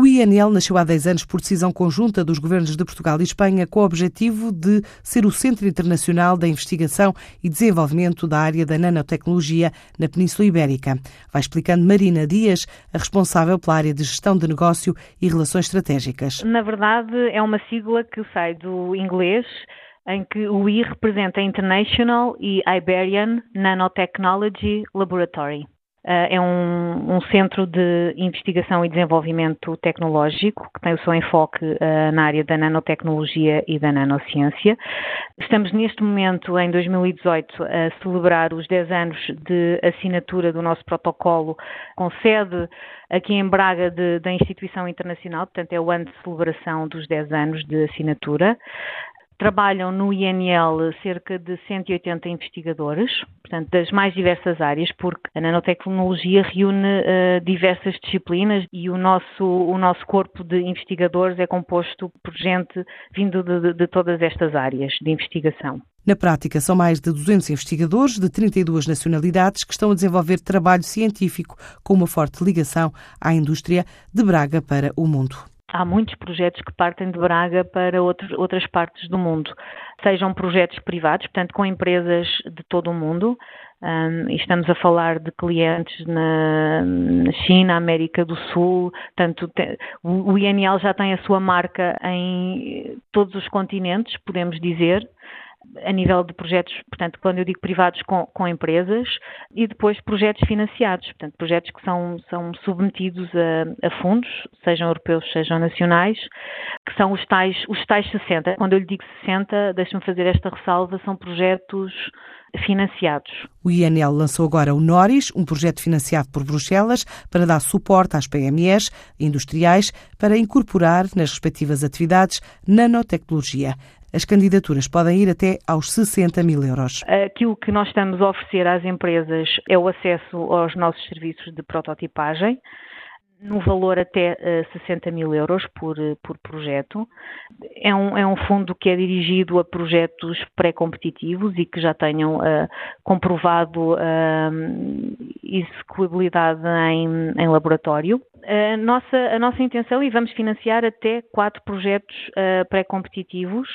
O INL nasceu há 10 anos por decisão conjunta dos governos de Portugal e Espanha com o objetivo de ser o Centro Internacional da Investigação e Desenvolvimento da área da nanotecnologia na Península Ibérica. Vai explicando Marina Dias, a responsável pela área de gestão de negócio e relações estratégicas. Na verdade, é uma sigla que sai do inglês em que o I representa International e Iberian Nanotechnology Laboratory. Eh, é um, um, centro de investigação e desenvolvimento tecnológico que tem o seu enfoque uh, na área da nanotecnologia e da nanociência. Estamos neste momento, em 2018, a celebrar os 10 anos de assinatura do nosso protocolo com sede aqui em Braga de, da instituição internacional, portanto é o ano de celebração dos 10 anos de assinatura. Trabalham no INL cerca de 180 investigadores, portanto, das mais diversas áreas, porque a nanotecnologia reúne uh, diversas disciplinas e o nosso, o nosso corpo de investigadores é composto por gente vindo de, de, todas estas áreas de investigação. Na prática, são mais de 200 investigadores de 32 nacionalidades que estão a desenvolver trabalho científico com uma forte ligação à indústria de Braga para o mundo há muitos projetos que partem de Braga para outros, outras partes do mundo, sejam projetos privados, portanto, com empresas de todo o mundo. Um, estamos a falar de clientes na, na China, América do Sul, tanto te, o, o INL já tem a sua marca em todos os continentes, podemos dizer a nível de projetos, portanto, quando eu digo privados com, com, empresas, e depois projetos financiados, portanto, projetos que são, são submetidos a, a, fundos, sejam europeus, sejam nacionais, que são os tais, os tais 60. Quando eu lhe digo 60, deixe-me fazer esta ressalva, são projetos financiados. O INL lançou agora o NORIS, um projeto financiado por Bruxelas para dar suporte às PMEs industriais para incorporar nas respectivas atividades nanotecnologia. As candidaturas podem ir até aos 60 mil euros. Aquilo que nós estamos a oferecer às empresas é o acesso aos nossos serviços de prototipagem, no valor até uh, 60 mil euros por, por projeto. É um, é um fundo que é dirigido a projetos pré-competitivos e que já tenham uh, comprovado uh, execuibilidade em, em laboratório. A nossa, a nossa intenção, e vamos financiar até quatro projetos pré-competitivos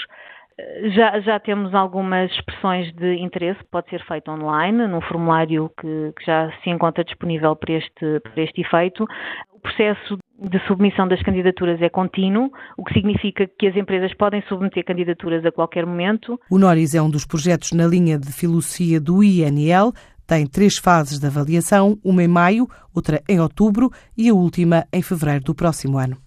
já, já temos algumas expressões de interesse, pode ser feito online, num formulário que, que já se encontra disponível para este, para este efeito. O processo de submissão das candidaturas é contínuo, o que significa que as empresas podem submeter candidaturas a qualquer momento. O NORIS é um dos projetos na linha de filosofia do INL. Tem três fases de avaliação, uma em maio, outra em outubro e a última em fevereiro do próximo ano.